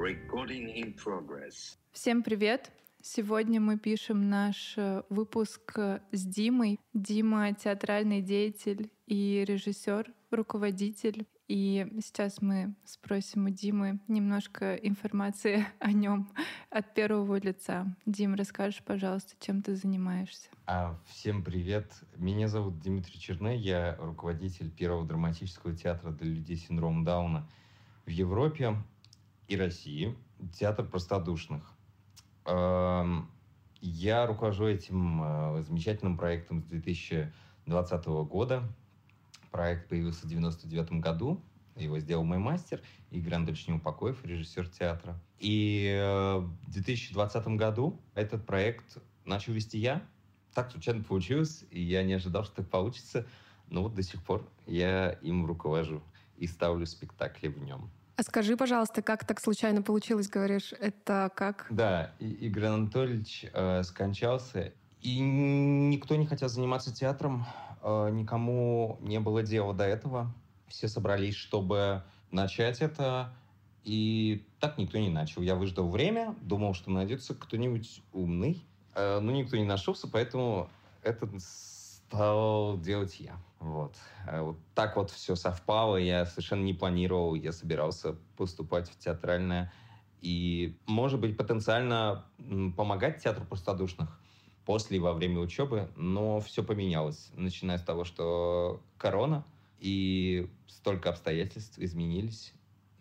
Recording in progress. Всем привет! Сегодня мы пишем наш э, выпуск с Димой. Дима — театральный деятель и режиссер, руководитель. И сейчас мы спросим у Димы немножко информации о нем от первого лица. Дим, расскажешь, пожалуйста, чем ты занимаешься? А, всем привет. Меня зовут Дмитрий Черне. Я руководитель первого драматического театра для людей с синдромом Дауна в Европе и России, театр простодушных. Эм, я руковожу этим э, замечательным проектом с 2020 года. Проект появился в 99 году. Его сделал мой мастер Игорь Анатольевич Неупокоев, режиссер театра. И э, в 2020 году этот проект начал вести я. Так случайно получилось, и я не ожидал, что так получится. Но вот до сих пор я им руковожу и ставлю спектакли в нем. А скажи, пожалуйста, как так случайно получилось, говоришь, это как? Да, Игорь Анатольевич э, скончался, и никто не хотел заниматься театром, э, никому не было дела до этого. Все собрались, чтобы начать это, и так никто не начал. Я выждал время, думал, что найдется кто-нибудь умный, э, но никто не нашелся, поэтому это стал делать я. Вот. А вот так вот все совпало, я совершенно не планировал, я собирался поступать в театральное и, может быть, потенциально помогать театру простодушных после и во время учебы, но все поменялось, начиная с того, что корона, и столько обстоятельств изменились,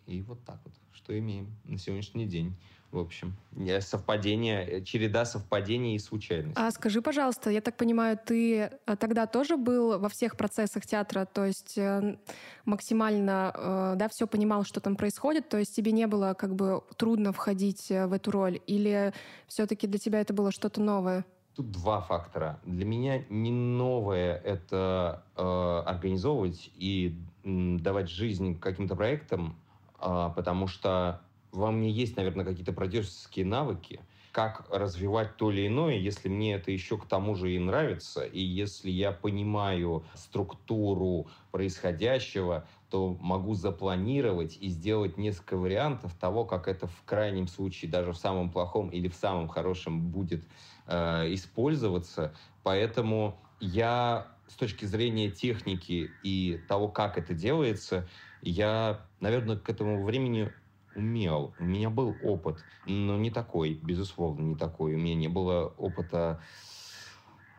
и вот так вот, что имеем на сегодняшний день в общем. Совпадение, э, череда совпадений и случайностей. А скажи, пожалуйста, я так понимаю, ты э, тогда тоже был во всех процессах театра, то есть э, максимально, да, все понимал, что там происходит, то есть тебе не было как бы трудно входить в эту роль, или все-таки для тебя это было что-то новое? Тут два фактора. Для меня не новое это э, организовывать и э, давать жизнь каким-то проектам, э, потому что во мне есть, наверное, какие-то продюсерские навыки, как развивать то или иное, если мне это еще к тому же и нравится, и если я понимаю структуру происходящего, то могу запланировать и сделать несколько вариантов того, как это в крайнем случае, даже в самом плохом или в самом хорошем будет э, использоваться. Поэтому я с точки зрения техники и того, как это делается, я, наверное, к этому времени умел. У меня был опыт, но не такой, безусловно, не такой. У меня не было опыта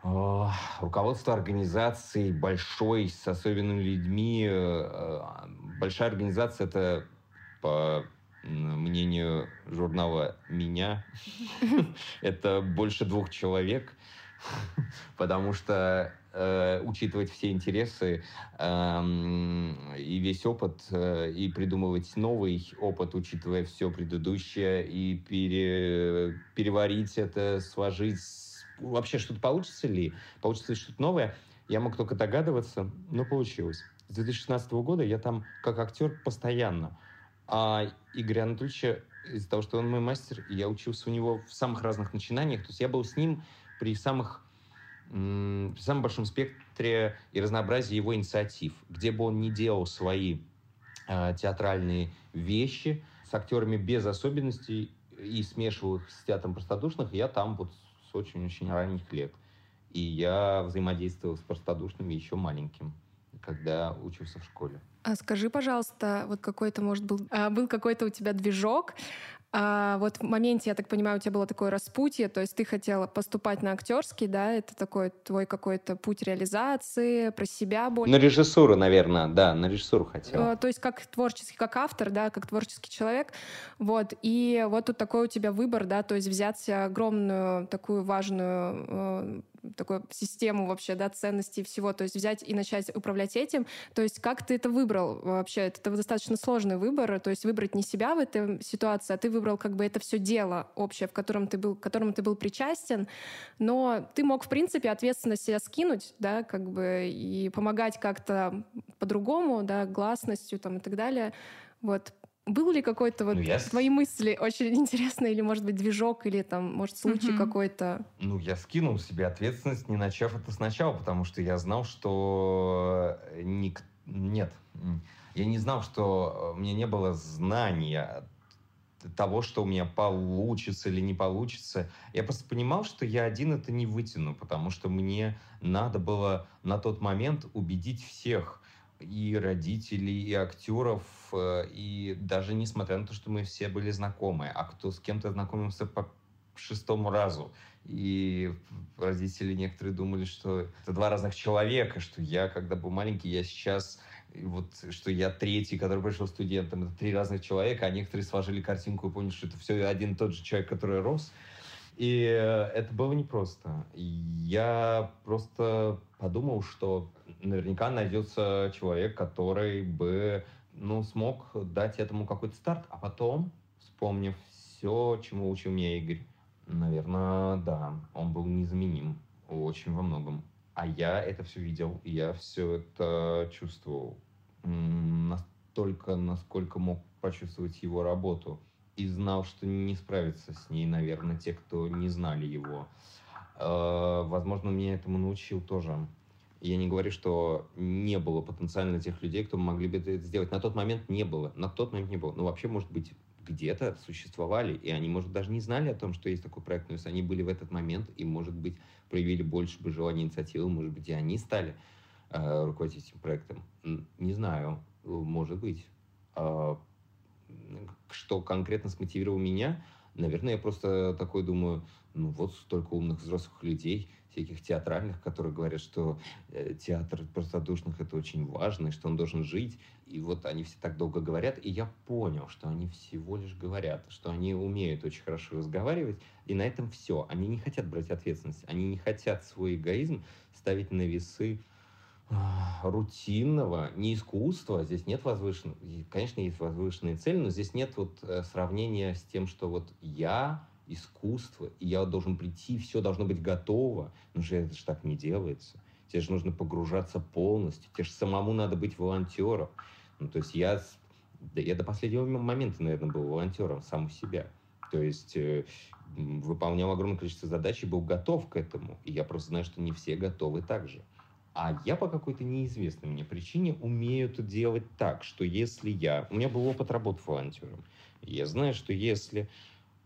э, руководства организацией большой, с особенными людьми. Э, большая организация — это по мнению журнала «Меня», это больше двух человек, потому что э, учитывать все интересы э, и весь опыт, э, и придумывать новый опыт, учитывая все предыдущее, и пере, переварить это, сложить. Вообще что-то получится ли? Получится ли что-то новое? Я мог только догадываться, но получилось. С 2016 года я там как актер постоянно. А Игорь Анатольевича, из-за того, что он мой мастер, я учился у него в самых разных начинаниях. То есть я был с ним при самых в самом большом спектре и разнообразии его инициатив, где бы он не делал свои э, театральные вещи с актерами без особенностей и смешивал их с театром простодушных, я там вот с очень-очень ранних лет. И я взаимодействовал с простодушными еще маленьким, когда учился в школе. А скажи, пожалуйста, вот какой-то, может, был, а, был какой-то у тебя движок, а вот в моменте, я так понимаю, у тебя было такое распутье, то есть ты хотела поступать на актерский, да, это такой твой какой-то путь реализации, про себя больше. На режиссуру, наверное, да, на режиссуру хотела. А, то есть как творческий, как автор, да, как творческий человек, вот, и вот тут такой у тебя выбор, да, то есть взять огромную такую важную э, такую систему вообще, да, ценностей всего, то есть взять и начать управлять этим. То есть как ты это выбрал вообще? Это достаточно сложный выбор, то есть выбрать не себя в этой ситуации, а ты выбрал как бы это все дело общее, в котором ты был, к которому ты был причастен, но ты мог, в принципе, ответственность себя скинуть, да, как бы, и помогать как-то по-другому, да, гласностью там и так далее. Вот. Был ли какой-то вот ну, я... твои мысли очень интересные, или, может быть, движок, или там, может, случай mm-hmm. какой-то? Ну, я скинул себе ответственность, не начав это сначала, потому что я знал, что ник... нет. Я не знал, что у меня не было знания того, что у меня получится или не получится. Я просто понимал, что я один это не вытяну, потому что мне надо было на тот момент убедить всех, и родителей, и актеров, э, и даже несмотря на то, что мы все были знакомы, а кто с кем-то знакомился по шестому разу. И родители некоторые думали, что это два разных человека, что я, когда был маленький, я сейчас вот что я третий, который пришел студентом, это три разных человека, а некоторые сложили картинку и поняли, что это все один и тот же человек, который рос. И э, это было непросто. Я просто подумал, что наверняка найдется человек, который бы ну, смог дать этому какой-то старт, а потом, вспомнив все, чему учил меня Игорь, наверное, да, он был незаменим очень во многом. А я это все видел, и я все это чувствовал настолько, насколько мог почувствовать его работу. И знал, что не справится с ней, наверное, те, кто не знали его. Э, возможно, меня этому научил тоже. Я не говорю, что не было потенциально тех людей, кто могли бы это сделать. На тот момент не было. На тот момент не было. Но вообще, может быть, где-то существовали, и они, может, даже не знали о том, что есть такой проект, но если они были в этот момент, и, может быть, проявили больше бы желания инициативы, может быть, и они стали э, руководить этим проектом. Не знаю, может быть. Э, что конкретно смотивировало меня? Наверное, я просто такой думаю, ну вот столько умных взрослых людей, всяких театральных, которые говорят, что э, театр простодушных это очень важно, и что он должен жить. И вот они все так долго говорят, и я понял, что они всего лишь говорят, что они умеют очень хорошо разговаривать, и на этом все. Они не хотят брать ответственность, они не хотят свой эгоизм ставить на весы рутинного, не искусства, здесь нет возвышенных, конечно, есть возвышенные цели, но здесь нет вот э, сравнения с тем, что вот я искусство, и я должен прийти, все должно быть готово. Но же это же так не делается. Тебе же нужно погружаться полностью, тебе же самому надо быть волонтером. Ну, то есть я, я до последнего момента, наверное, был волонтером сам у себя. То есть э, выполнял огромное количество задач и был готов к этому. И я просто знаю, что не все готовы так же. А я по какой-то неизвестной мне причине умею это делать так, что если я... У меня был опыт работы волонтером. Я знаю, что если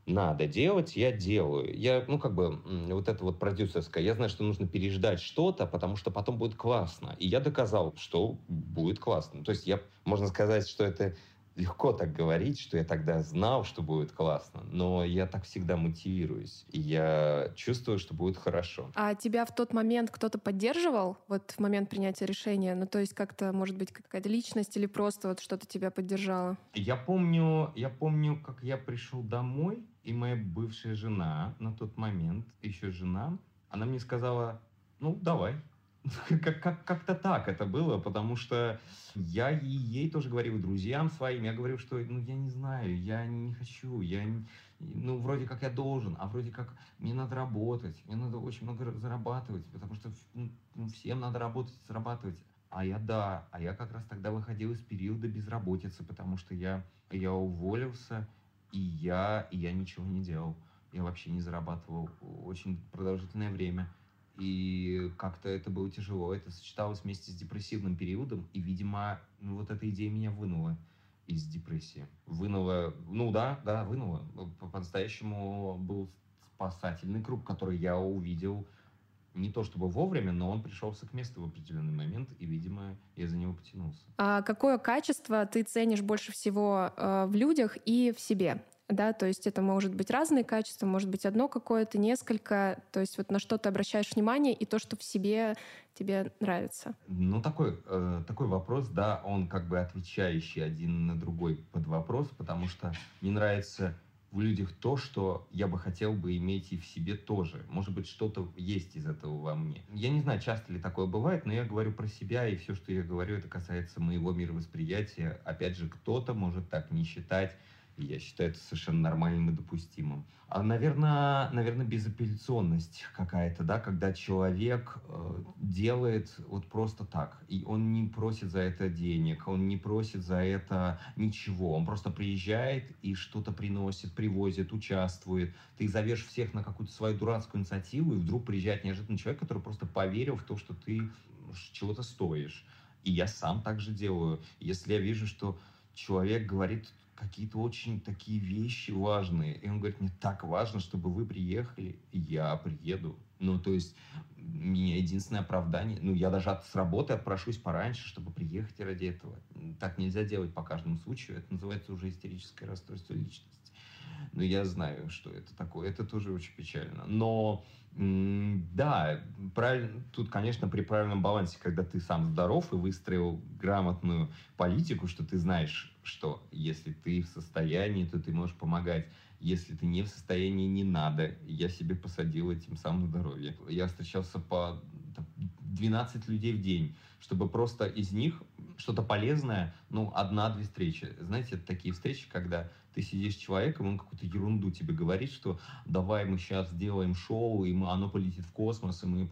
надо делать, я делаю. Я, ну, как бы, вот это вот продюсерское, я знаю, что нужно переждать что-то, потому что потом будет классно. И я доказал, что будет классно. То есть я, можно сказать, что это легко так говорить, что я тогда знал, что будет классно, но я так всегда мотивируюсь, и я чувствую, что будет хорошо. А тебя в тот момент кто-то поддерживал, вот в момент принятия решения? Ну, то есть как-то, может быть, какая-то личность или просто вот что-то тебя поддержало? Я помню, я помню, как я пришел домой, и моя бывшая жена на тот момент, еще жена, она мне сказала, ну, давай, как, как, как-то так это было, потому что я и ей тоже говорил, друзьям своим, я говорил, что, ну, я не знаю, я не хочу, я, ну, вроде как я должен, а вроде как мне надо работать, мне надо очень много зарабатывать, потому что ну, всем надо работать, зарабатывать. А я да, а я как раз тогда выходил из периода безработицы, потому что я, я уволился, и я, и я ничего не делал. Я вообще не зарабатывал очень продолжительное время. И как-то это было тяжело. Это сочеталось вместе с депрессивным периодом. И, видимо, ну, вот эта идея меня вынула из депрессии. Вынула, ну да, да, вынула. По-настоящему был спасательный круг, который я увидел не то чтобы вовремя, но он пришелся к месту в определенный момент, и, видимо, я за него потянулся. А какое качество ты ценишь больше всего э, в людях и в себе? Да, то есть это может быть разные качества, может быть одно какое-то, несколько, то есть вот на что ты обращаешь внимание и то, что в себе тебе нравится. Ну, такой, э, такой вопрос, да, он как бы отвечающий один на другой под вопрос, потому что мне нравится в людях то, что я бы хотел бы иметь и в себе тоже. Может быть, что-то есть из этого во мне. Я не знаю, часто ли такое бывает, но я говорю про себя, и все, что я говорю, это касается моего мировосприятия. Опять же, кто-то может так не считать, я считаю это совершенно нормальным и допустимым. А, наверное, наверное, безапелляционность какая-то, да, когда человек э, делает вот просто так, и он не просит за это денег, он не просит за это ничего, он просто приезжает и что-то приносит, привозит, участвует. Ты зовешь всех на какую-то свою дурацкую инициативу, и вдруг приезжает неожиданно человек, который просто поверил в то, что ты чего-то стоишь. И я сам так же делаю. Если я вижу, что человек говорит какие-то очень такие вещи важные. И он говорит, мне так важно, чтобы вы приехали, я приеду. Ну, то есть, меня единственное оправдание, ну, я даже от, с работы отпрошусь пораньше, чтобы приехать ради этого. Так нельзя делать по каждому случаю. Это называется уже истерическое расстройство личности. Но я знаю, что это такое. Это тоже очень печально. Но да, правильно, тут, конечно, при правильном балансе, когда ты сам здоров и выстроил грамотную политику, что ты знаешь, что если ты в состоянии, то ты можешь помогать. Если ты не в состоянии, не надо. Я себе посадил этим самым здоровье. Я встречался по 12 людей в день, чтобы просто из них что-то полезное, ну, одна-две встречи. Знаете, это такие встречи, когда ты сидишь с человеком, он какую-то ерунду тебе говорит, что давай мы сейчас сделаем шоу, и мы, оно полетит в космос, и мы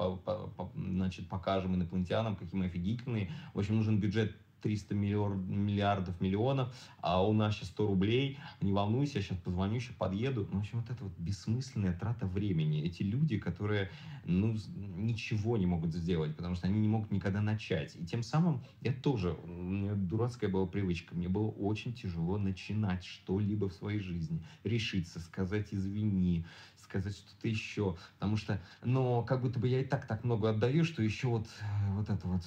значит, покажем инопланетянам, какие мы офигительные. В общем, нужен бюджет 300 миллиардов, миллионов, а у нас сейчас 100 рублей, не волнуйся, я сейчас позвоню, еще подъеду. Ну, в общем, вот это вот бессмысленная трата времени. Эти люди, которые, ну, ничего не могут сделать, потому что они не могут никогда начать. И тем самым я тоже, у меня дурацкая была привычка, мне было очень тяжело начинать что-либо в своей жизни, решиться, сказать извини, сказать что-то еще, потому что, но как будто бы я и так так много отдаю, что еще вот, вот это вот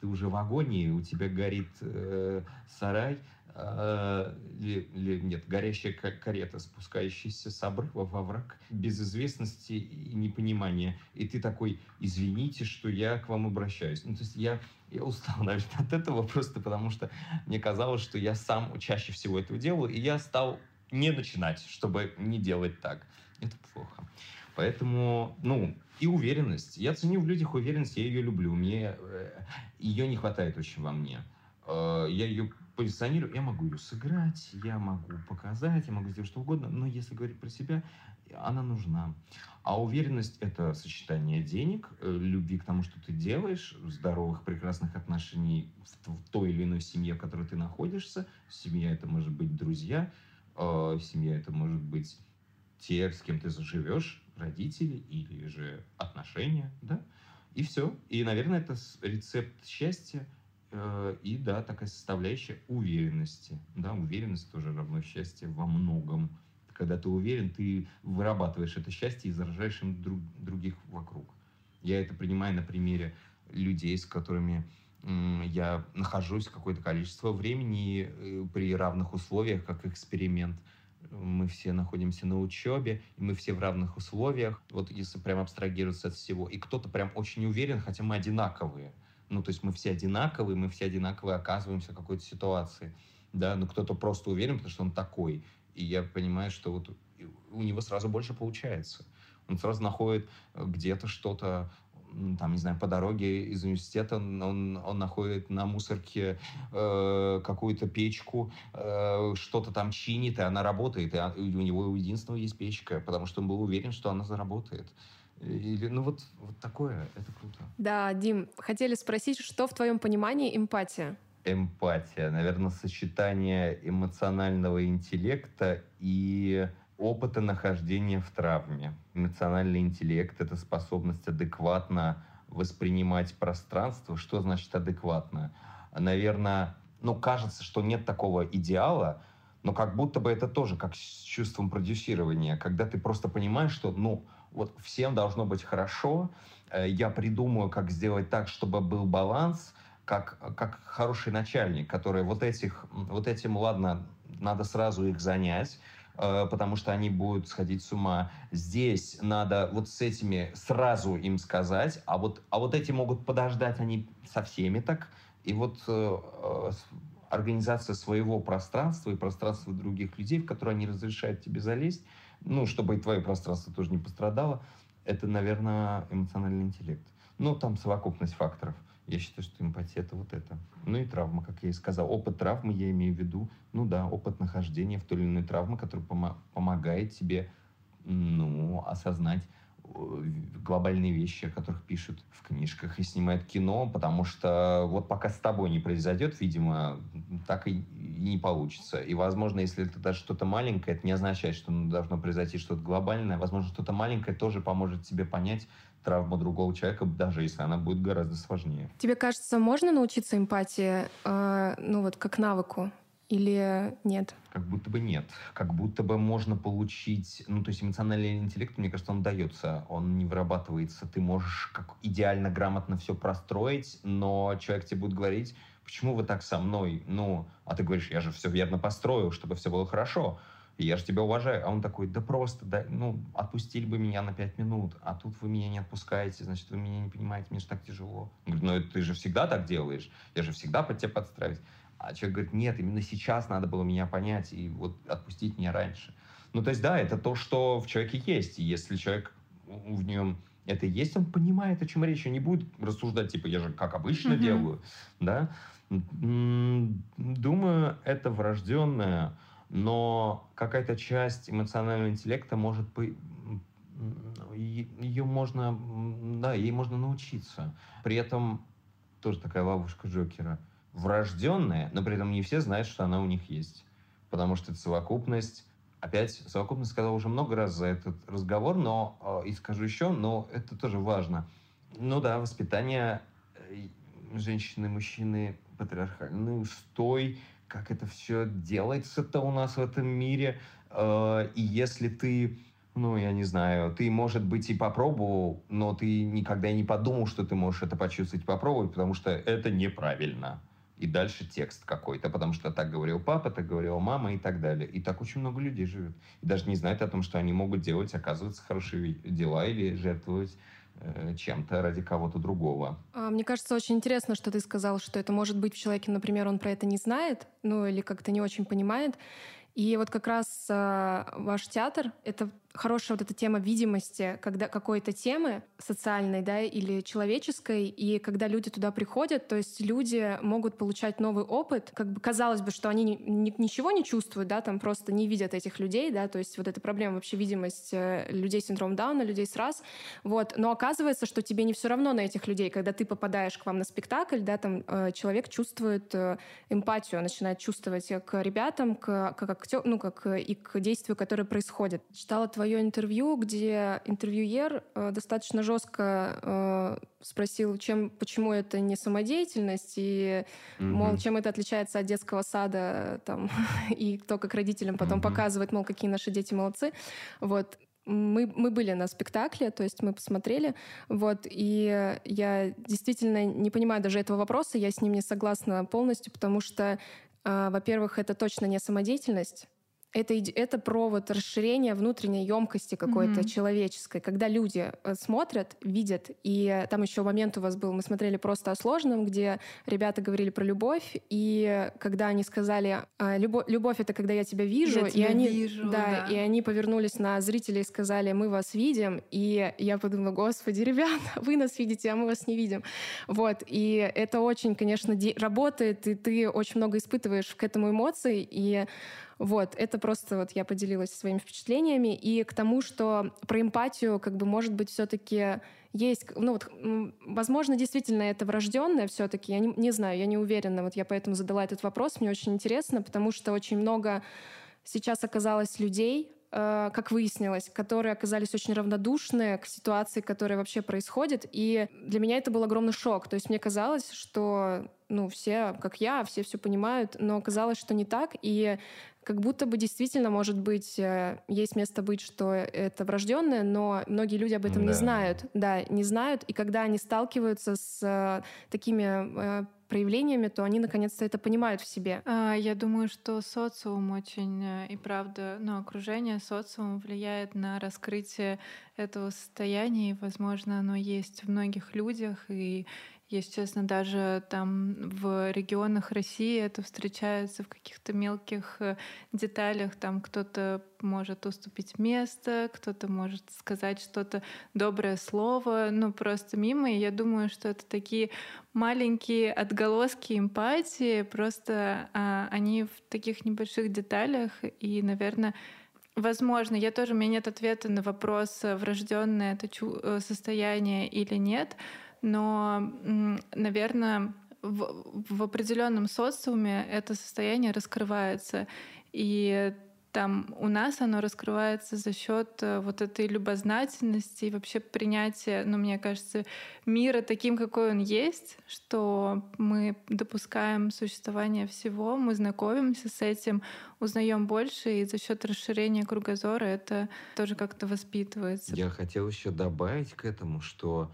ты уже в агонии, у тебя горит э, сарай, э, или, или нет, горящая карета, спускающаяся с обрыва во враг, без известности и непонимания. И ты такой, извините, что я к вам обращаюсь. Ну, то есть я, я устал, наверное, от этого просто потому, что мне казалось, что я сам чаще всего этого делаю, и я стал не начинать, чтобы не делать так. Это плохо. Поэтому, ну, и уверенность. Я ценю в людях уверенность, я ее люблю. Мне э, ее не хватает очень во мне. Э, я ее позиционирую, я могу ее сыграть, я могу показать, я могу сделать что угодно, но если говорить про себя, она нужна. А уверенность – это сочетание денег, э, любви к тому, что ты делаешь, здоровых, прекрасных отношений в той или иной семье, в которой ты находишься. Семья – это может быть друзья, семья – это может быть те, с кем ты заживешь, родители или же отношения, да, и все. И, наверное, это рецепт счастья э, и, да, такая составляющая уверенности, да, уверенность тоже равно счастье во многом. Когда ты уверен, ты вырабатываешь это счастье и заражаешь им друг, других вокруг. Я это принимаю на примере людей, с которыми я нахожусь какое-то количество времени э, при равных условиях, как эксперимент – мы все находимся на учебе, и мы все в равных условиях, вот если прям абстрагироваться от всего. И кто-то прям очень уверен, хотя мы одинаковые. Ну, то есть мы все одинаковые, мы все одинаковые оказываемся в какой-то ситуации. Да, но кто-то просто уверен, потому что он такой. И я понимаю, что вот у него сразу больше получается. Он сразу находит где-то что-то, там, не знаю, по дороге из университета он, он находит на мусорке э, какую-то печку, э, что-то там чинит, и она работает, и, и у него у единственного есть печка, потому что он был уверен, что она заработает. Или, ну вот, вот такое, это круто. Да, Дим, хотели спросить, что в твоем понимании эмпатия? Эмпатия, наверное, сочетание эмоционального интеллекта и опыта нахождения в травме. Эмоциональный интеллект — это способность адекватно воспринимать пространство. Что значит адекватно? Наверное, ну, кажется, что нет такого идеала, но как будто бы это тоже как с чувством продюсирования, когда ты просто понимаешь, что, ну, вот всем должно быть хорошо, э, я придумаю, как сделать так, чтобы был баланс, как, как хороший начальник, который вот этих, вот этим, ладно, надо сразу их занять, потому что они будут сходить с ума. Здесь надо вот с этими сразу им сказать, а вот, а вот эти могут подождать, они со всеми так. И вот э, э организация своего пространства и пространства других людей, в которое они разрешают тебе залезть, ну, чтобы и твое пространство тоже не пострадало, это, наверное, эмоциональный интеллект. Ну, там совокупность факторов. Я считаю, что эмпатия — это вот это. Ну и травма, как я и сказал. Опыт травмы я имею в виду, ну да, опыт нахождения в той или иной травмы, который пом- помогает тебе, ну, осознать глобальные вещи, о которых пишут в книжках и снимают кино, потому что вот пока с тобой не произойдет, видимо, так и не получится. И, возможно, если это даже что-то маленькое, это не означает, что должно произойти что-то глобальное. Возможно, что-то маленькое тоже поможет тебе понять, травма другого человека, даже если она будет гораздо сложнее. Тебе кажется, можно научиться эмпатии, э, ну вот как навыку? Или нет? Как будто бы нет. Как будто бы можно получить... Ну, то есть эмоциональный интеллект, мне кажется, он дается. Он не вырабатывается. Ты можешь как идеально, грамотно все простроить, но человек тебе будет говорить, почему вы так со мной? Ну, а ты говоришь, я же все верно построил, чтобы все было хорошо. Я же тебя уважаю. А он такой, да просто, да, ну, отпустили бы меня на пять минут, а тут вы меня не отпускаете, значит, вы меня не понимаете, мне же так тяжело. Он говорит, ну, ты же всегда так делаешь, я же всегда под тебя подстраиваюсь. А человек говорит, нет, именно сейчас надо было меня понять и вот отпустить меня раньше. Ну, то есть, да, это то, что в человеке есть. И если человек в нем это есть, он понимает, о чем речь. Он не будет рассуждать, типа, я же как обычно mm-hmm. делаю. Да? Думаю, это врожденное, но какая-то часть эмоционального интеллекта может быть ее можно, да, ей можно научиться. При этом тоже такая ловушка Джокера врожденная, но при этом не все знают, что она у них есть. Потому что это совокупность Опять совокупность сказал уже много раз за этот разговор, но э, и скажу еще, но это тоже важно. Ну да, воспитание э, женщины, мужчины, патриархальный устой, как это все делается-то у нас в этом мире. Э, и если ты, ну, я не знаю, ты, может быть, и попробовал, но ты никогда не подумал, что ты можешь это почувствовать, попробовать, потому что это неправильно и дальше текст какой-то, потому что так говорил папа, так говорила мама и так далее. И так очень много людей живет. И даже не знают о том, что они могут делать, оказывается, хорошие дела или жертвовать э, чем-то ради кого-то другого. А, мне кажется, очень интересно, что ты сказал, что это может быть в человеке, например, он про это не знает, ну или как-то не очень понимает. И вот как раз э, ваш театр — это хорошая вот эта тема видимости, когда какой-то темы социальной, да, или человеческой, и когда люди туда приходят, то есть люди могут получать новый опыт, как бы казалось бы, что они ни, ни, ничего не чувствуют, да, там просто не видят этих людей, да, то есть вот эта проблема вообще видимость э, людей с синдромом Дауна, людей с раз, вот, но оказывается, что тебе не все равно на этих людей, когда ты попадаешь к вам на спектакль, да, там э, человек чувствует э, эмпатию, начинает чувствовать к ребятам, к, как актер, ну, как и к действию, которое происходит. Читала твое интервью, где интервьюер э, достаточно жестко э, спросил, чем, почему это не самодеятельность, и, mm-hmm. мол, чем это отличается от детского сада, там, и кто как родителям потом mm-hmm. показывает, мол, какие наши дети молодцы. Вот мы, мы были на спектакле, то есть мы посмотрели, вот, и я действительно не понимаю даже этого вопроса, я с ним не согласна полностью, потому что, э, во-первых, это точно не самодеятельность, это, это про вот расширение внутренней емкости какой-то mm-hmm. человеческой, когда люди э, смотрят, видят, и там еще момент у вас был, мы смотрели просто о сложном, где ребята говорили про любовь, и когда они сказали, «А, любовь, любовь это когда я тебя вижу, я и тебя они, вижу, да, да, и они повернулись на зрителей и сказали, мы вас видим, и я подумала, господи, ребята, вы нас видите, а мы вас не видим, вот, и это очень, конечно, работает, и ты очень много испытываешь к этому эмоций, и вот, это просто вот я поделилась своими впечатлениями. И к тому, что про эмпатию, как бы, может быть, все-таки есть, ну вот, возможно, действительно это врожденное все-таки. Я не, не знаю, я не уверена. Вот я поэтому задала этот вопрос. Мне очень интересно, потому что очень много сейчас оказалось людей, как выяснилось, которые оказались очень равнодушны к ситуации, которая вообще происходит. И для меня это был огромный шок. То есть мне казалось, что ну, все, как я, все все понимают, но оказалось, что не так. И как будто бы действительно, может быть, э, есть место быть, что это врожденное, но многие люди об этом да. не знают. Да, не знают. И когда они сталкиваются с э, такими э, проявлениями, то они наконец-то это понимают в себе. А, я думаю, что социум очень и правда, ну, окружение социум влияет на раскрытие этого состояния, и, возможно, оно есть в многих людях, и если честно, даже там в регионах России это встречается в каких-то мелких э, деталях. Там кто-то может уступить место, кто-то может сказать что-то доброе слово, ну просто мимо. И я думаю, что это такие маленькие отголоски эмпатии, просто а, они в таких небольших деталях. И, наверное, Возможно, я тоже, у меня нет ответа на вопрос, э, врожденное это э, состояние или нет но, наверное, в, в определенном социуме это состояние раскрывается. И там у нас оно раскрывается за счет э, вот этой любознательности и вообще принятия, ну, мне кажется, мира таким, какой он есть, что мы допускаем существование всего, мы знакомимся с этим, узнаем больше, и за счет расширения кругозора это тоже как-то воспитывается. Я хотел еще добавить к этому, что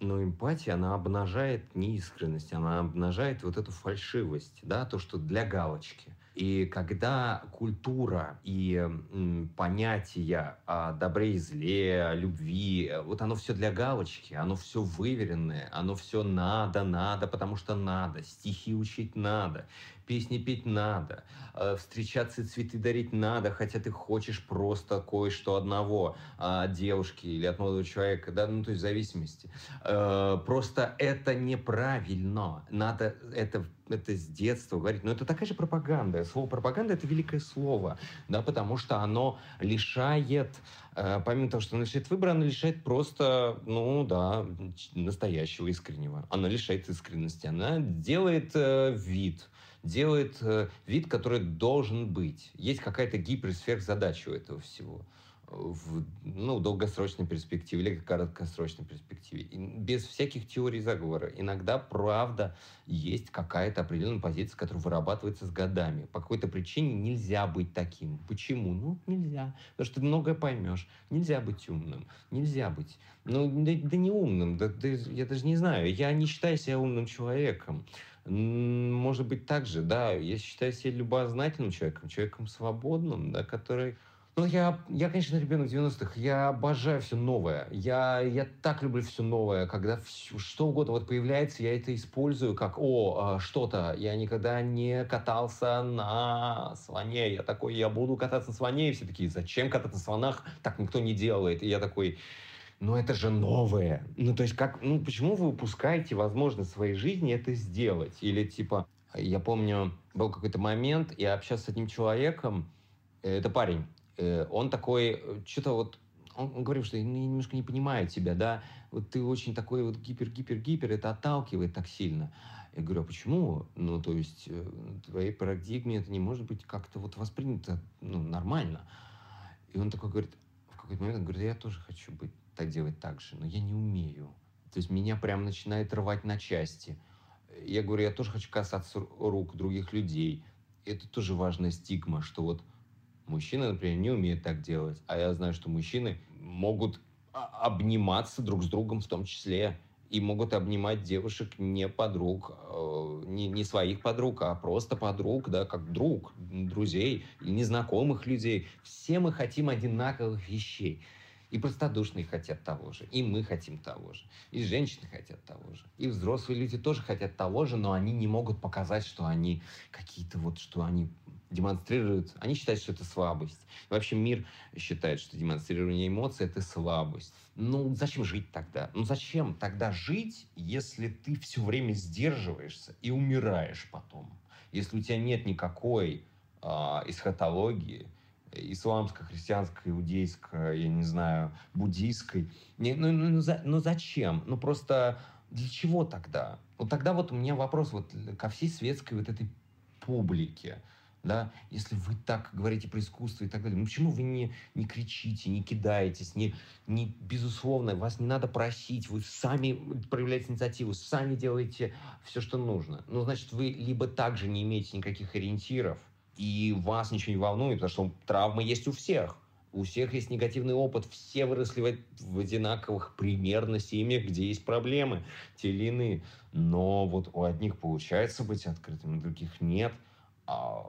но эмпатия, она обнажает неискренность, она обнажает вот эту фальшивость, да, то, что для галочки. И когда культура и м, понятия о добре и зле, о любви, вот оно все для галочки, оно все выверенное, оно все надо, надо, потому что надо, стихи учить надо, песни петь надо, э, встречаться и цветы дарить надо, хотя ты хочешь просто кое-что одного от девушки или от молодого человека, да, ну то есть в зависимости. Э, просто это неправильно. Надо это это с детства говорить. Но это такая же пропаганда. Слово пропаганда это великое слово, да, потому что оно лишает, э, помимо того, что оно лишает выбора, оно лишает просто, ну да, настоящего, искреннего. Оно лишает искренности. Она делает э, вид, делает э, вид, который должен быть. Есть какая-то гиперсверхзадача у этого всего в ну, долгосрочной перспективе или краткосрочной перспективе. И без всяких теорий заговора. Иногда, правда, есть какая-то определенная позиция, которая вырабатывается с годами. По какой-то причине нельзя быть таким. Почему? Ну, нельзя. Потому что ты многое поймешь. Нельзя быть умным. Нельзя быть. Ну, да, да не умным. Да, да, я даже не знаю. Я не считаю себя умным человеком. Может быть, так же, да. Я считаю себя любознательным человеком, человеком свободным, да, который... Ну, я, я, конечно, ребенок 90-х. Я обожаю все новое. Я, я так люблю все новое. Когда все, что угодно вот появляется, я это использую как, о, а, что-то. Я никогда не катался на слоне. Я такой, я буду кататься на слоне. И все такие, зачем кататься на слонах? Так никто не делает. И я такой, но это же новое. Ну, то есть, как, ну, почему вы упускаете возможность своей жизни это сделать? Или, типа, я помню, был какой-то момент, я общался с одним человеком, э, это парень, э, он такой, э, что-то вот, он, говорил, что я немножко не понимаю тебя, да, вот ты очень такой вот гипер-гипер-гипер, это отталкивает так сильно. Я говорю, а почему? Ну, то есть, в твоей парадигме это не может быть как-то вот воспринято ну, нормально. И он такой говорит, в какой-то момент, он говорит, я тоже хочу быть так делать так же, но я не умею. То есть меня прям начинает рвать на части. Я говорю, я тоже хочу касаться рук других людей. Это тоже важная стигма, что вот мужчины, например, не умеют так делать, а я знаю, что мужчины могут обниматься друг с другом в том числе и могут обнимать девушек не подруг, э, не, не своих подруг, а просто подруг, да, как друг, друзей, незнакомых людей. Все мы хотим одинаковых вещей. И простодушные хотят того же, и мы хотим того же, и женщины хотят того же, и взрослые люди тоже хотят того же, но они не могут показать, что они какие-то вот, что они демонстрируют, они считают, что это слабость. И вообще мир считает, что демонстрирование эмоций – это слабость. Ну, зачем жить тогда? Ну, зачем тогда жить, если ты все время сдерживаешься и умираешь потом? Если у тебя нет никакой э, эсхатологии, исламской, христианской, иудейской, я не знаю, буддийской. Не, ну, ну, ну, за, ну зачем? Ну просто для чего тогда? Вот тогда вот у меня вопрос вот ко всей светской вот этой публике. Да, если вы так говорите про искусство и так далее, ну почему вы не, не кричите, не кидаетесь, не, не, безусловно, вас не надо просить, вы сами проявляете инициативу, сами делаете все, что нужно. Ну, значит, вы либо также не имеете никаких ориентиров, и вас ничего не волнует, потому что травмы есть у всех. У всех есть негативный опыт, все выросли в, одинаковых примерно семьях, где есть проблемы, те или иные. Но вот у одних получается быть открытыми, у других нет. А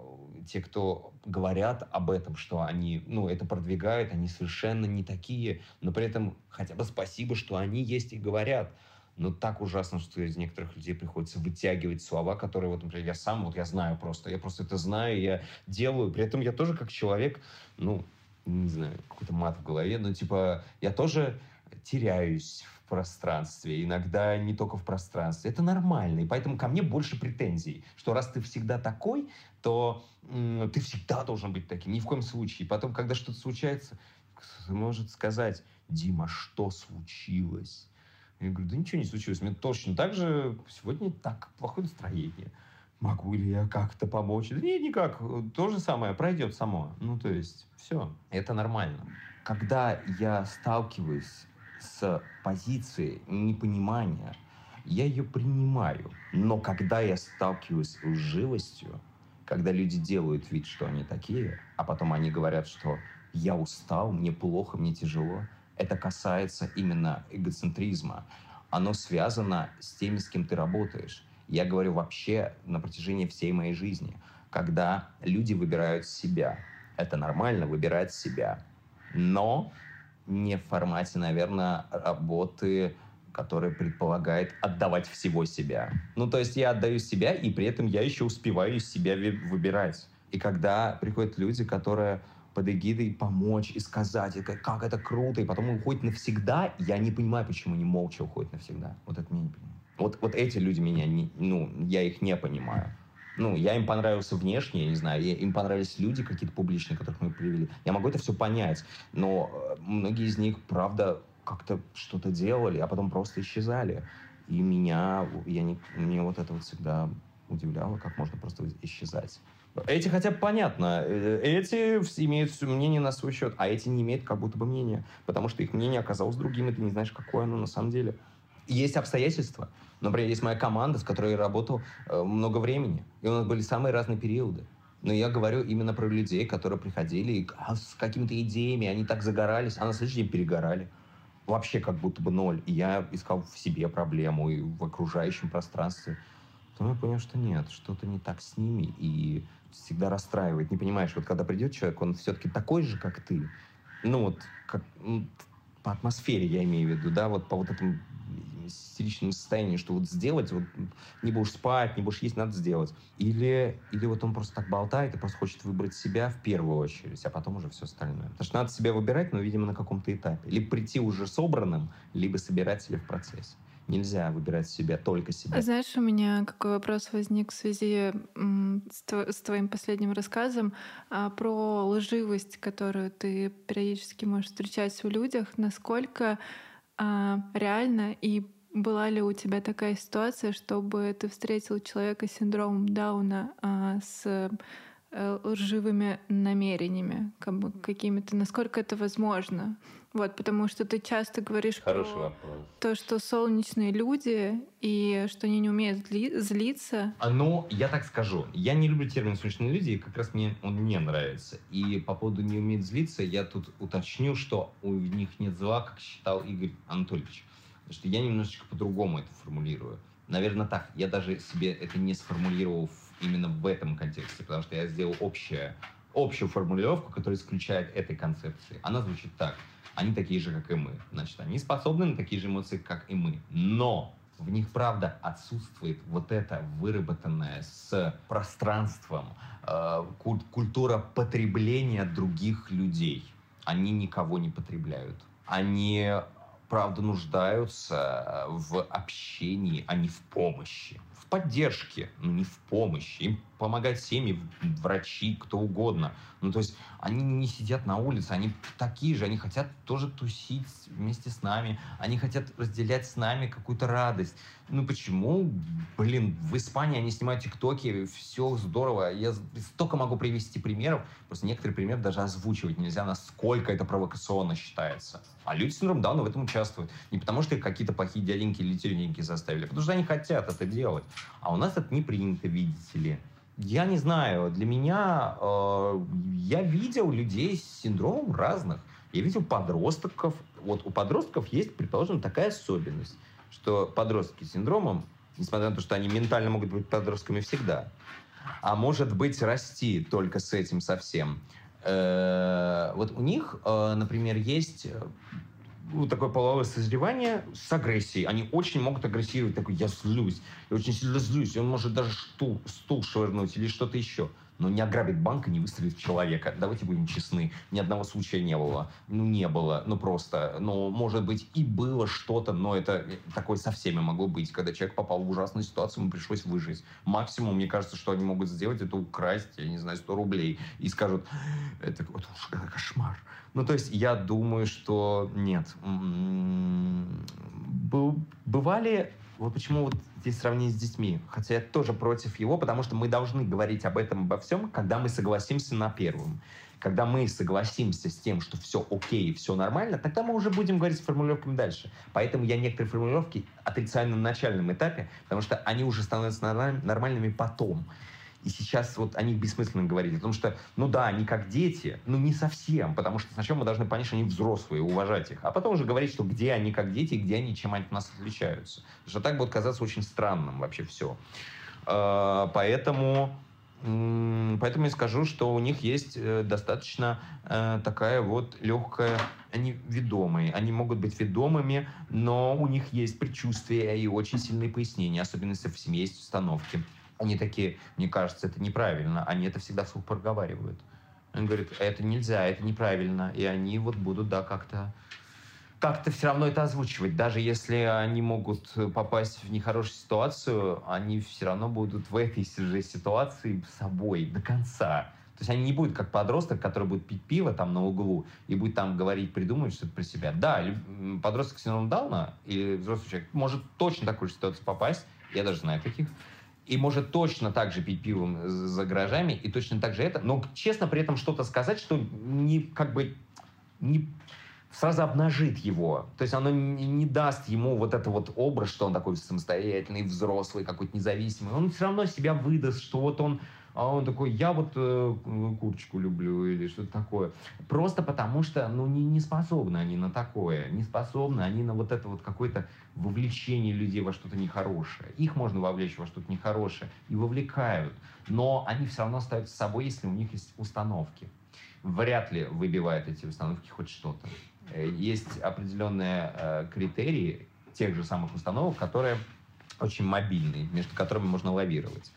те, кто говорят об этом, что они, ну, это продвигают, они совершенно не такие, но при этом хотя бы спасибо, что они есть и говорят но так ужасно, что из некоторых людей приходится вытягивать слова, которые, вот, например, я сам, вот я знаю просто, я просто это знаю, я делаю, при этом я тоже как человек, ну, не знаю, какой-то мат в голове, но типа я тоже теряюсь в пространстве, иногда не только в пространстве. Это нормально, и поэтому ко мне больше претензий, что раз ты всегда такой, то м- ты всегда должен быть таким, ни в коем случае. И потом, когда что-то случается, кто-то может сказать, Дима, что случилось? Я говорю, да ничего не случилось. Мне точно так же сегодня так, плохое настроение. могу ли я как-то помочь? Да нет, никак. То же самое пройдет само. Ну, то есть, все. Это нормально. Когда я сталкиваюсь с позицией непонимания, я ее принимаю. Но когда я сталкиваюсь с лживостью, когда люди делают вид, что они такие, а потом они говорят, что я устал, мне плохо, мне тяжело, это касается именно эгоцентризма. Оно связано с теми, с кем ты работаешь. Я говорю вообще на протяжении всей моей жизни. Когда люди выбирают себя, это нормально, выбирать себя. Но не в формате, наверное, работы, которая предполагает отдавать всего себя. Ну, то есть я отдаю себя, и при этом я еще успеваю себя выбирать. И когда приходят люди, которые под эгидой помочь и сказать, как это круто, и потом уходит навсегда, я не понимаю, почему они молча уходят навсегда. Вот это меня не понимаю. Вот, вот эти люди меня, не, ну, я их не понимаю. Ну, я им понравился внешне, я не знаю, я, им понравились люди какие-то публичные, которых мы привели. Я могу это все понять, но э, многие из них, правда, как-то что-то делали, а потом просто исчезали. И меня, я не, мне вот это вот всегда удивляло, как можно просто исчезать. Эти хотя бы понятно. Э, эти имеют мнение на свой счет, а эти не имеют как будто бы мнения, потому что их мнение оказалось другим, и ты не знаешь, какое оно на самом деле. Есть обстоятельства. Например, есть моя команда, с которой я работал э, много времени, и у нас были самые разные периоды. Но я говорю именно про людей, которые приходили и, а, с какими-то идеями, они так загорались, а на следующий день перегорали. Вообще как будто бы ноль. И я искал в себе проблему и в окружающем пространстве. Потом я понял, что нет, что-то не так с ними. И всегда расстраивает. Не понимаешь, вот когда придет человек, он все-таки такой же, как ты. Ну вот, как, ну, по атмосфере я имею в виду, да, вот по вот этому истеричному состоянию, что вот сделать, вот не будешь спать, не будешь есть, надо сделать. Или, или вот он просто так болтает и просто хочет выбрать себя в первую очередь, а потом уже все остальное. Потому что надо себя выбирать, но, видимо, на каком-то этапе. Либо прийти уже собранным, либо собирать себя в процессе. Нельзя выбирать себя, только себя. Знаешь, у меня какой вопрос возник в связи с твоим последним рассказом а, про лживость, которую ты периодически можешь встречать в людях. Насколько а, реально и была ли у тебя такая ситуация, чтобы ты встретил человека с синдромом Дауна а, с э, лживыми намерениями, как бы какими-то, насколько это возможно? Вот, потому что ты часто говоришь Хороший про вопрос. то, что солнечные люди и что они не умеют зли- злиться. А, ну, я так скажу. Я не люблю термин солнечные люди, и как раз мне он не нравится. И по поводу не умеют злиться, я тут уточню, что у них нет зла, как считал Игорь Анатольевич. Потому что я немножечко по-другому это формулирую. Наверное, так. Я даже себе это не сформулировал именно в этом контексте, потому что я сделал общее, общую формулировку, которая исключает этой концепции. Она звучит так – они такие же, как и мы. Значит, они способны на такие же эмоции, как и мы. Но в них, правда, отсутствует вот это выработанное с пространством э, культура потребления других людей. Они никого не потребляют. Они, правда, нуждаются в общении, а не в помощи. В поддержке, но не в помощи. Им помогать семьи, врачи, кто угодно. Ну, то есть они не сидят на улице, они такие же, они хотят тоже тусить вместе с нами, они хотят разделять с нами какую-то радость. Ну, почему, блин, в Испании они снимают тиктоки, все здорово. Я столько могу привести примеров, просто некоторые примеры даже озвучивать нельзя, насколько это провокационно считается. А люди с синдромом Дауна в этом участвуют. Не потому, что их какие-то плохие дяденьки или тетеньки заставили, а потому что они хотят это делать. А у нас это не принято, видите ли. Я не знаю, для меня э, я видел людей с синдромом разных. Я видел подростков. Вот у подростков есть, предположим, такая особенность, что подростки с синдромом, несмотря на то, что они ментально могут быть подростками всегда, а может быть расти только с этим совсем. Э, вот у них, э, например, есть вот такое половое созревание с агрессией. Они очень могут агрессировать. Такой, я злюсь, я очень сильно злюсь. И он может даже стул, стул швырнуть или что-то еще. Но не ограбит банк и не выстрелит в человека. Давайте будем честны. Ни одного случая не было. Ну, не было. Ну, просто. Ну, может быть, и было что-то, но это такое со всеми могло быть. Когда человек попал в ужасную ситуацию, ему пришлось выжить. Максимум, мне кажется, что они могут сделать, это украсть, я не знаю, 100 рублей. И скажут, это вот кошмар. Ну, то есть я думаю, что нет. Бывали вот почему вот здесь сравнение с детьми. Хотя я тоже против его, потому что мы должны говорить об этом, обо всем, когда мы согласимся на первом. Когда мы согласимся с тем, что все окей, все нормально, тогда мы уже будем говорить с формулировками дальше. Поэтому я некоторые формулировки отрицаю на начальном этапе, потому что они уже становятся нормальными потом. И сейчас вот о них бессмысленно говорить, потому что, ну да, они как дети, но не совсем, потому что сначала мы должны понять, что они взрослые, уважать их, а потом уже говорить, что где они как дети, где они, чем они от нас отличаются. Потому что так будет казаться очень странным вообще все. А, поэтому Поэтому я скажу, что у них есть э, достаточно э, такая вот легкая, они ведомые, они могут быть ведомыми, но у них есть предчувствия и очень сильные пояснения, особенно если в семье есть установки. Они такие, мне кажется, это неправильно, они это всегда вслух проговаривают. Они говорят, это нельзя, это неправильно, и они вот будут, да, как-то как-то все равно это озвучивать. Даже если они могут попасть в нехорошую ситуацию, они все равно будут в этой же ситуации собой до конца. То есть они не будут как подросток, который будет пить пиво там на углу и будет там говорить, придумывать что-то про себя. Да, подросток с синдромом Дауна или взрослый человек может точно в такую же ситуацию попасть, я даже знаю таких, и может точно так же пить пивом за гаражами, и точно так же это, но честно при этом что-то сказать, что не как бы не сразу обнажит его. То есть оно не, не даст ему вот это вот образ, что он такой самостоятельный, взрослый, какой-то независимый. Он все равно себя выдаст, что вот он а он такой, я вот э, курочку люблю или что-то такое. Просто потому что, ну, не, не способны они на такое, не способны они на вот это вот какое-то вовлечение людей во что-то нехорошее. Их можно вовлечь во что-то нехорошее и вовлекают, но они все равно остаются собой, если у них есть установки. Вряд ли выбивают эти установки хоть что-то. Э, есть определенные э, критерии тех же самых установок, которые очень мобильные, между которыми можно лавировать.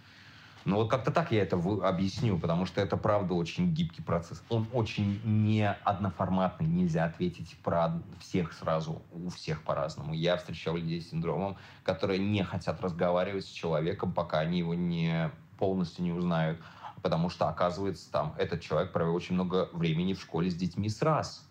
Ну вот как-то так я это объясню, потому что это правда очень гибкий процесс. Он очень не одноформатный, нельзя ответить про всех сразу, у всех по-разному. Я встречал людей с синдромом, которые не хотят разговаривать с человеком, пока они его не полностью не узнают, потому что, оказывается, там этот человек провел очень много времени в школе с детьми с раз.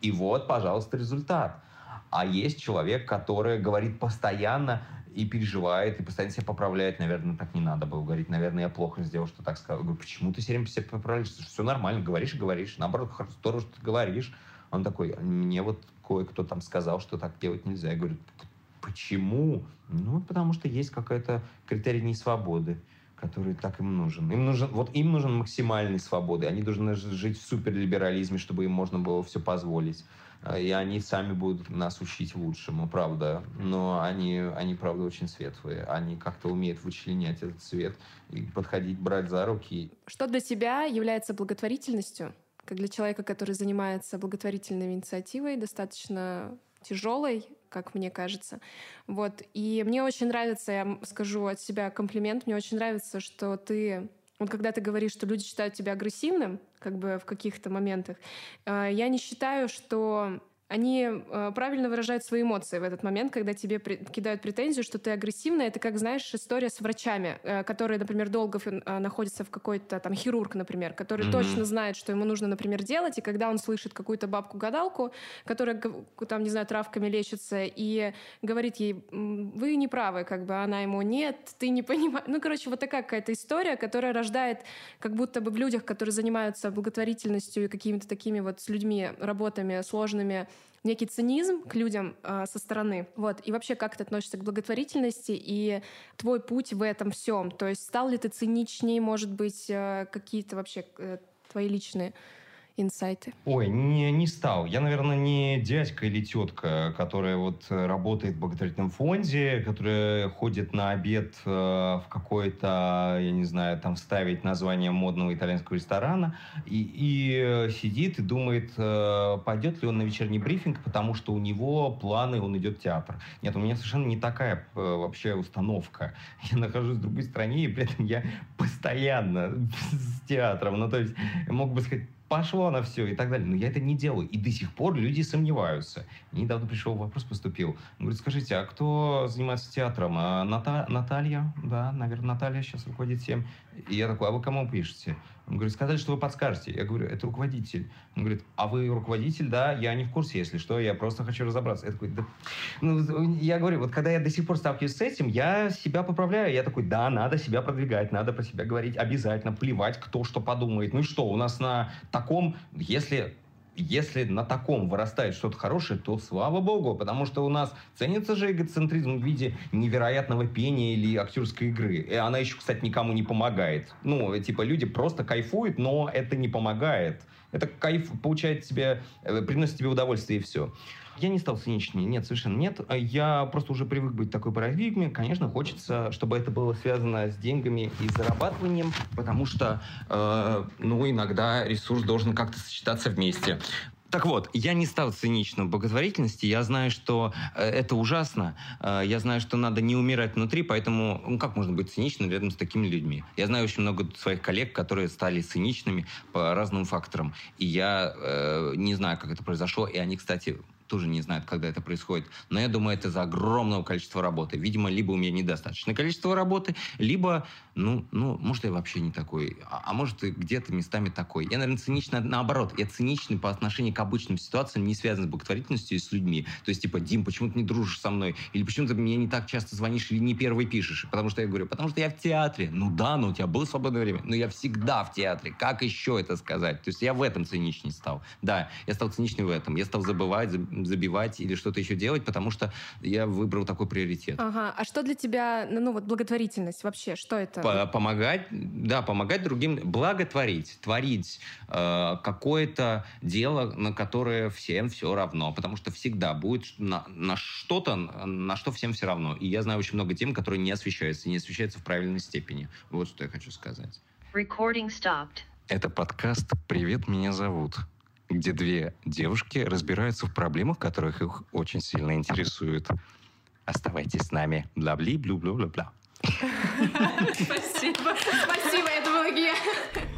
И вот, пожалуйста, результат. А есть человек, который говорит постоянно, и переживает, и постоянно себя поправляет. Наверное, так не надо было говорить. Наверное, я плохо сделал, что так сказал. Я говорю, почему ты все время себя поправляешь? Все нормально, говоришь и говоришь. Наоборот, здорово, что ты говоришь. Он такой, мне вот кое-кто там сказал, что так делать нельзя. Я говорю, почему? Ну, потому что есть какая-то критерий несвободы который так им нужен. Им нужен, вот им нужен максимальной свободы. Они должны жить в суперлиберализме, чтобы им можно было все позволить. Э, и они сами будут нас учить лучшему, правда. Но они, они правда, очень светлые. Они как-то умеют вычленять этот цвет и подходить, брать за руки. Что для тебя является благотворительностью? Как для человека, который занимается благотворительной инициативой, достаточно тяжелой, как мне кажется. Вот. И мне очень нравится, я скажу от себя комплимент, мне очень нравится, что ты вот когда ты говоришь, что люди считают тебя агрессивным, как бы в каких-то моментах, э, я не считаю, что они э, правильно выражают свои эмоции в этот момент, когда тебе при, кидают претензию, что ты агрессивная. Это как, знаешь, история с врачами, э, которые, например, долго э, находятся в какой-то там хирург, например, который mm-hmm. точно знает, что ему нужно, например, делать, и когда он слышит какую-то бабку-гадалку, которая там, не знаю, травками лечится, и говорит ей, вы не правы, как бы она ему, нет, ты не понимаешь. Ну, короче, вот такая какая-то история, которая рождает как будто бы в людях, которые занимаются благотворительностью и какими-то такими вот с людьми работами сложными, некий цинизм к людям э, со стороны. Вот. И вообще, как ты относишься к благотворительности и твой путь в этом всем? То есть стал ли ты циничнее, может быть, э, какие-то вообще э, твои личные инсайты? Ой, не, не стал. Я, наверное, не дядька или тетка, которая вот э, работает в благотворительном фонде, которая ходит на обед э, в какой-то, я не знаю, там ставить название модного итальянского ресторана и, и э, сидит и думает, пойдет ли он на вечерний брифинг, потому что у него планы, он идет в театр. Нет, у меня совершенно не такая вообще установка. Я нахожусь в другой стране, и при этом я постоянно с театром. Ну, то есть, мог бы сказать, пошло на все и так далее. Но я это не делаю. И до сих пор люди сомневаются. Недавно пришел вопрос, поступил. Он говорит, скажите, а кто занимается театром? А Ната... Наталья? Да, наверное, Наталья сейчас руководит всем. И я такой, а вы кому пишете? Он говорит, сказали, что вы подскажете. Я говорю, это руководитель. Он говорит, а вы руководитель? Да, я не в курсе, если что, я просто хочу разобраться. Я такой, да. Ну, я говорю, вот когда я до сих пор сталкиваюсь с этим, я себя поправляю. Я такой, да, надо себя продвигать, надо про себя говорить обязательно, плевать, кто что подумает. Ну и что, у нас на таком, если если на таком вырастает что-то хорошее, то слава богу, потому что у нас ценится же эгоцентризм в виде невероятного пения или актерской игры. И она еще, кстати, никому не помогает. Ну, типа, люди просто кайфуют, но это не помогает. Это кайф получает тебе, э, приносит тебе удовольствие и все. Я не стал циничнее, нет, совершенно нет. Я просто уже привык быть такой парадигме. Конечно, хочется, чтобы это было связано с деньгами и зарабатыванием, потому что, э, ну, иногда ресурс должен как-то сочетаться вместе. Так вот, я не стал циничным в благотворительности. Я знаю, что э, это ужасно. Э, я знаю, что надо не умирать внутри, поэтому ну, как можно быть циничным рядом с такими людьми? Я знаю очень много своих коллег, которые стали циничными по разным факторам. И я э, не знаю, как это произошло. И они, кстати, тоже не знают, когда это происходит. Но я думаю, это из-за огромного количества работы. Видимо, либо у меня недостаточное количество работы, либо, ну, ну может, я вообще не такой. А, а может, где-то местами такой. Я, наверное, циничный наоборот. Я циничный по отношению к обычным ситуациям, не связанным с благотворительностью и с людьми. То есть, типа, Дим, почему ты не дружишь со мной? Или почему ты мне не так часто звонишь или не первый пишешь? Потому что я говорю, потому что я в театре. Ну да, но у тебя было свободное время. Но я всегда в театре. Как еще это сказать? То есть я в этом циничней стал. Да, я стал циничный в этом. Я стал забывать, забивать или что-то еще делать, потому что я выбрал такой приоритет. Ага. А что для тебя, ну, ну вот благотворительность вообще, что это? Помогать, да, помогать другим, благотворить, творить э, какое-то дело, на которое всем все равно, потому что всегда будет на, на что-то, на что всем все равно. И я знаю очень много тем, которые не освещаются, не освещаются в правильной степени. Вот что я хочу сказать. Recording stopped. Это подкаст «Привет, меня зовут» где две девушки разбираются в проблемах, которых их очень сильно интересуют. Оставайтесь с нами. Бла-бли, блю-блю-бла-бла. Спасибо. Спасибо, это была